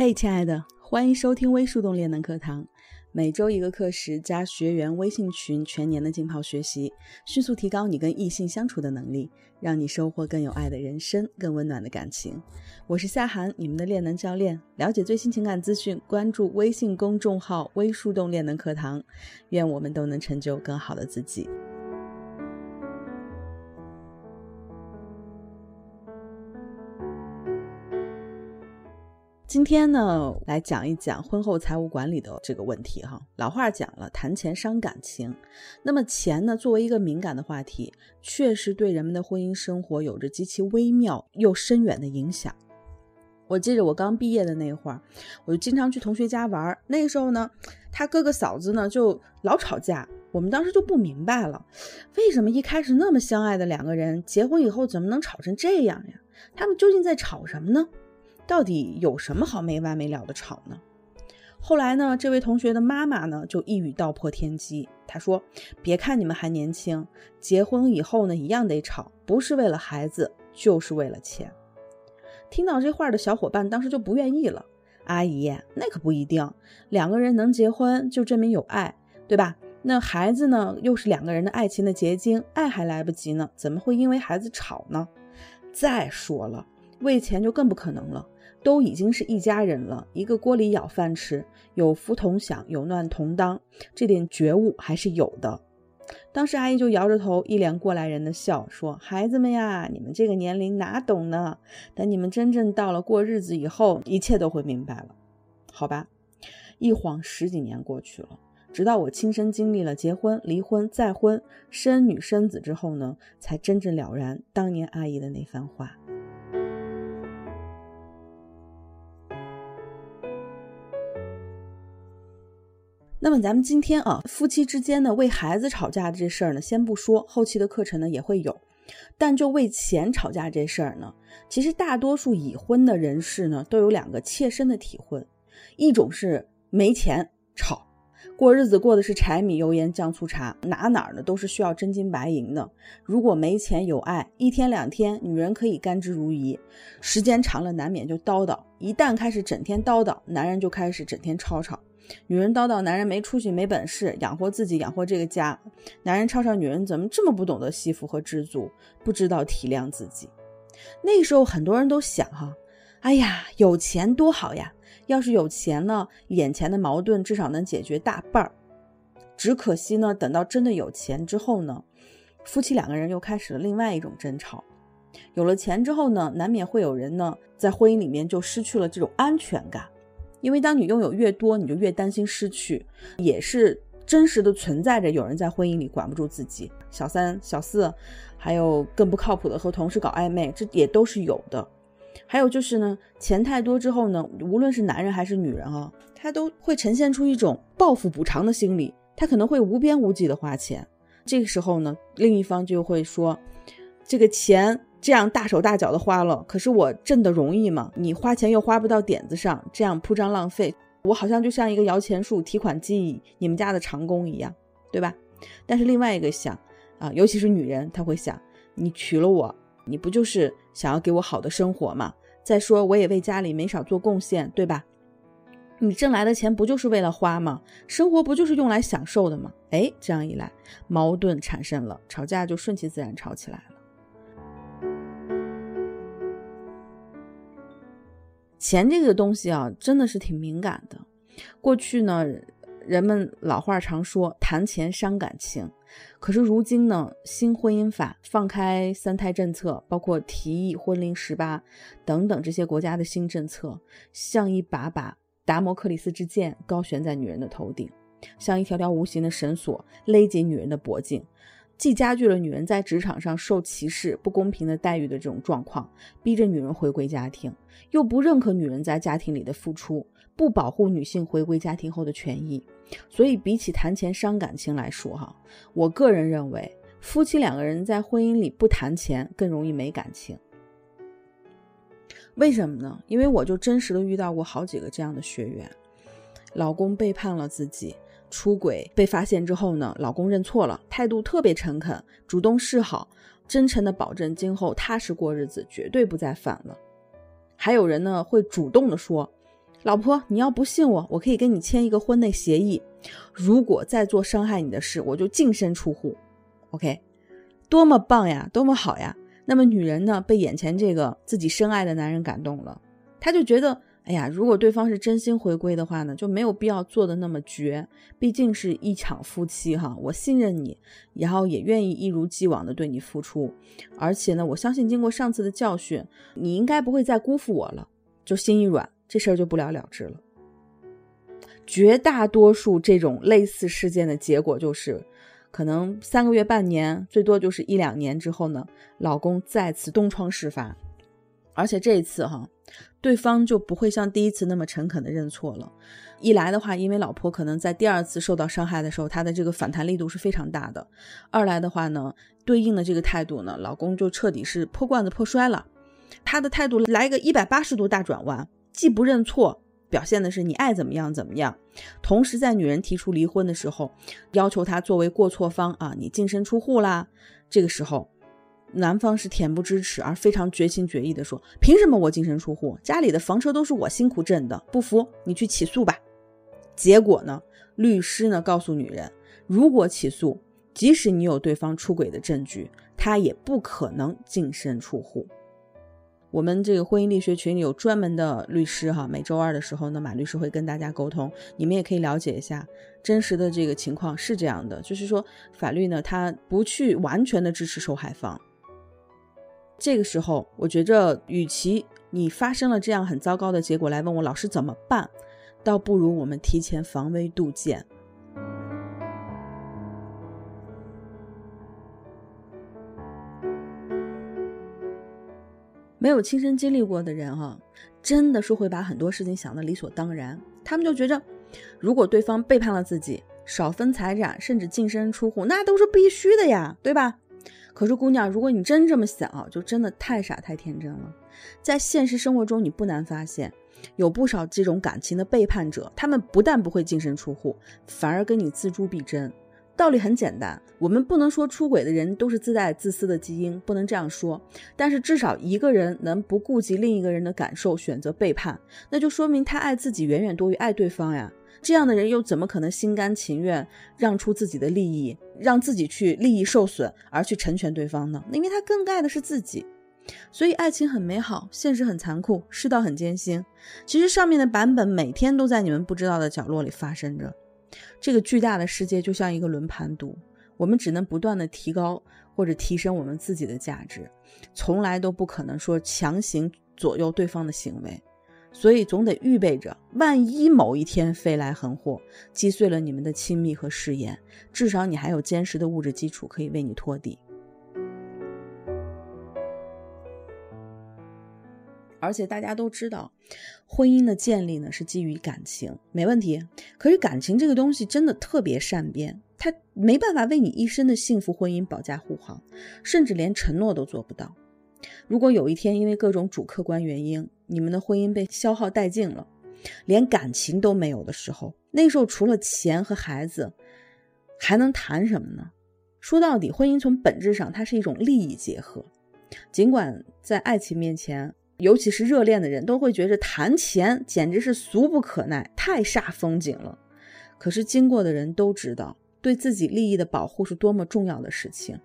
嘿，亲爱的，欢迎收听微树洞练能课堂，每周一个课时加学员微信群，全年的浸泡学习，迅速提高你跟异性相处的能力，让你收获更有爱的人生，更温暖的感情。我是夏涵，你们的练能教练。了解最新情感资讯，关注微信公众号“微树洞练能课堂”。愿我们都能成就更好的自己。今天呢，来讲一讲婚后财务管理的这个问题哈。老话讲了，谈钱伤感情。那么钱呢，作为一个敏感的话题，确实对人们的婚姻生活有着极其微妙又深远的影响。我记得我刚毕业的那会儿，我就经常去同学家玩。那个时候呢，他哥哥嫂子呢就老吵架。我们当时就不明白了，为什么一开始那么相爱的两个人，结婚以后怎么能吵成这样呀？他们究竟在吵什么呢？到底有什么好没完没了的吵呢？后来呢，这位同学的妈妈呢就一语道破天机，她说：“别看你们还年轻，结婚以后呢一样得吵，不是为了孩子，就是为了钱。”听到这话的小伙伴当时就不愿意了：“阿姨，那可不一定，两个人能结婚就证明有爱，对吧？那孩子呢，又是两个人的爱情的结晶，爱还来不及呢，怎么会因为孩子吵呢？再说了，为钱就更不可能了。”都已经是一家人了，一个锅里舀饭吃，有福同享，有难同当，这点觉悟还是有的。当时阿姨就摇着头，一脸过来人的笑，说：“孩子们呀，你们这个年龄哪懂呢？等你们真正到了过日子以后，一切都会明白了。”好吧，一晃十几年过去了，直到我亲身经历了结婚、离婚、再婚、生女生子之后呢，才真正了然当年阿姨的那番话。那么咱们今天啊，夫妻之间呢为孩子吵架的这事儿呢，先不说，后期的课程呢也会有。但就为钱吵架这事儿呢，其实大多数已婚的人士呢都有两个切身的体会：一种是没钱吵，过日子过的是柴米油盐酱醋茶，哪哪儿呢都是需要真金白银的。如果没钱有爱，一天两天女人可以甘之如饴，时间长了难免就叨叨。一旦开始整天叨叨，男人就开始整天吵吵。女人叨叨，男人没出息、没本事，养活自己，养活这个家。男人吵吵，女人怎么这么不懂得惜福和知足，不知道体谅自己。那时候很多人都想哈，哎呀，有钱多好呀！要是有钱呢，眼前的矛盾至少能解决大半儿。只可惜呢，等到真的有钱之后呢，夫妻两个人又开始了另外一种争吵。有了钱之后呢，难免会有人呢，在婚姻里面就失去了这种安全感。因为当你拥有越多，你就越担心失去，也是真实的存在着。有人在婚姻里管不住自己，小三、小四，还有更不靠谱的和同事搞暧昧，这也都是有的。还有就是呢，钱太多之后呢，无论是男人还是女人啊，他都会呈现出一种报复补偿的心理，他可能会无边无际的花钱。这个时候呢，另一方就会说，这个钱。这样大手大脚的花了，可是我挣的容易吗？你花钱又花不到点子上，这样铺张浪费，我好像就像一个摇钱树、提款机，你们家的长工一样，对吧？但是另外一个想啊，尤其是女人，她会想，你娶了我，你不就是想要给我好的生活吗？再说我也为家里没少做贡献，对吧？你挣来的钱不就是为了花吗？生活不就是用来享受的吗？哎，这样一来，矛盾产生了，吵架就顺其自然吵起来了。钱这个东西啊，真的是挺敏感的。过去呢，人们老话常说谈钱伤感情，可是如今呢，新婚姻法放开三胎政策，包括提议婚龄十八等等这些国家的新政策，像一把把达摩克里斯之剑高悬在女人的头顶，像一条条无形的绳索勒紧女人的脖颈。既加剧了女人在职场上受歧视、不公平的待遇的这种状况，逼着女人回归家庭，又不认可女人在家庭里的付出，不保护女性回归家庭后的权益。所以，比起谈钱伤感情来说，哈，我个人认为，夫妻两个人在婚姻里不谈钱更容易没感情。为什么呢？因为我就真实的遇到过好几个这样的学员，老公背叛了自己。出轨被发现之后呢，老公认错了，态度特别诚恳，主动示好，真诚的保证今后踏实过日子，绝对不再犯了。还有人呢会主动的说：“老婆，你要不信我，我可以跟你签一个婚内协议，如果再做伤害你的事，我就净身出户。OK，多么棒呀，多么好呀！那么女人呢，被眼前这个自己深爱的男人感动了，她就觉得，哎呀，如果对方是真心回归的话呢，就没有必要做的那么绝，毕竟是一场夫妻哈，我信任你，然后也愿意一如既往的对你付出，而且呢，我相信经过上次的教训，你应该不会再辜负我了，就心一软，这事儿就不了了之了。绝大多数这种类似事件的结果就是。可能三个月、半年，最多就是一两年之后呢，老公再次东窗事发，而且这一次哈，对方就不会像第一次那么诚恳的认错了。一来的话，因为老婆可能在第二次受到伤害的时候，她的这个反弹力度是非常大的；二来的话呢，对应的这个态度呢，老公就彻底是破罐子破摔了，他的态度来个一百八十度大转弯，既不认错。表现的是你爱怎么样怎么样，同时在女人提出离婚的时候，要求他作为过错方啊，你净身出户啦。这个时候，男方是恬不知耻而非常绝情绝义的说：“凭什么我净身出户？家里的房车都是我辛苦挣的，不服你去起诉吧。”结果呢，律师呢告诉女人，如果起诉，即使你有对方出轨的证据，他也不可能净身出户。我们这个婚姻力学群里有专门的律师哈，每周二的时候呢，马律师会跟大家沟通，你们也可以了解一下真实的这个情况是这样的，就是说法律呢，它不去完全的支持受害方。这个时候，我觉着与其你发生了这样很糟糕的结果来问我老师怎么办，倒不如我们提前防微杜渐。没有亲身经历过的人哈，真的是会把很多事情想得理所当然。他们就觉着，如果对方背叛了自己，少分财产，甚至净身出户，那都是必须的呀，对吧？可是姑娘，如果你真这么想，就真的太傻太天真了。在现实生活中，你不难发现，有不少这种感情的背叛者，他们不但不会净身出户，反而跟你锱铢必争。道理很简单，我们不能说出轨的人都是自带自私的基因，不能这样说。但是至少一个人能不顾及另一个人的感受选择背叛，那就说明他爱自己远远多于爱对方呀。这样的人又怎么可能心甘情愿让出自己的利益，让自己去利益受损而去成全对方呢？因为他更爱的是自己。所以爱情很美好，现实很残酷，世道很艰辛。其实上面的版本每天都在你们不知道的角落里发生着。这个巨大的世界就像一个轮盘赌，我们只能不断的提高或者提升我们自己的价值，从来都不可能说强行左右对方的行为，所以总得预备着，万一某一天飞来横祸，击碎了你们的亲密和誓言，至少你还有坚实的物质基础可以为你托底。而且大家都知道，婚姻的建立呢是基于感情，没问题。可是感情这个东西真的特别善变，它没办法为你一生的幸福婚姻保驾护航，甚至连承诺都做不到。如果有一天因为各种主客观原因，你们的婚姻被消耗殆尽了，连感情都没有的时候，那时候除了钱和孩子，还能谈什么呢？说到底，婚姻从本质上它是一种利益结合，尽管在爱情面前。尤其是热恋的人都会觉着谈钱简直是俗不可耐，太煞风景了。可是经过的人都知道，对自己利益的保护是多么重要的事情。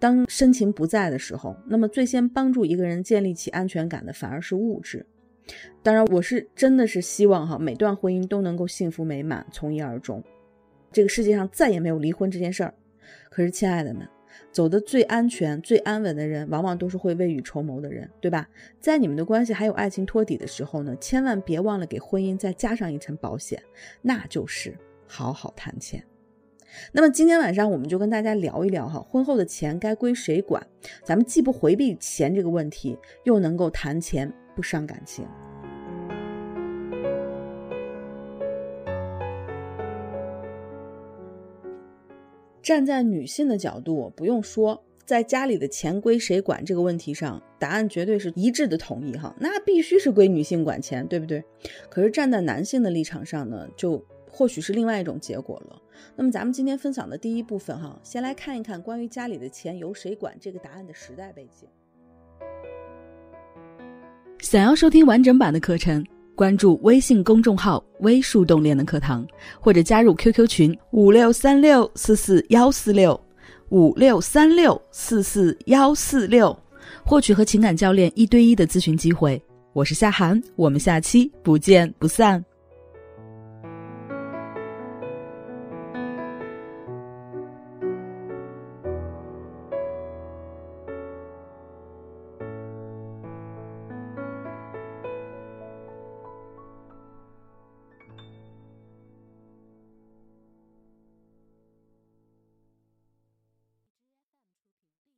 当深情不在的时候，那么最先帮助一个人建立起安全感的反而是物质。当然，我是真的是希望哈，每段婚姻都能够幸福美满，从一而终。这个世界上再也没有离婚这件事儿。可是，亲爱的们。走得最安全、最安稳的人，往往都是会未雨绸缪的人，对吧？在你们的关系还有爱情托底的时候呢，千万别忘了给婚姻再加上一层保险，那就是好好谈钱。那么今天晚上我们就跟大家聊一聊哈，婚后的钱该归谁管？咱们既不回避钱这个问题，又能够谈钱不伤感情。站在女性的角度，不用说，在家里的钱归谁管这个问题上，答案绝对是一致的同意哈，那必须是归女性管钱，对不对？可是站在男性的立场上呢，就或许是另外一种结果了。那么咱们今天分享的第一部分哈，先来看一看关于家里的钱由谁管这个答案的时代背景。想要收听完整版的课程。关注微信公众号“微树洞练的课堂”，或者加入 QQ 群五六三六四四幺四六五六三六四四幺四六，获取和情感教练一对一的咨询机会。我是夏涵，我们下期不见不散。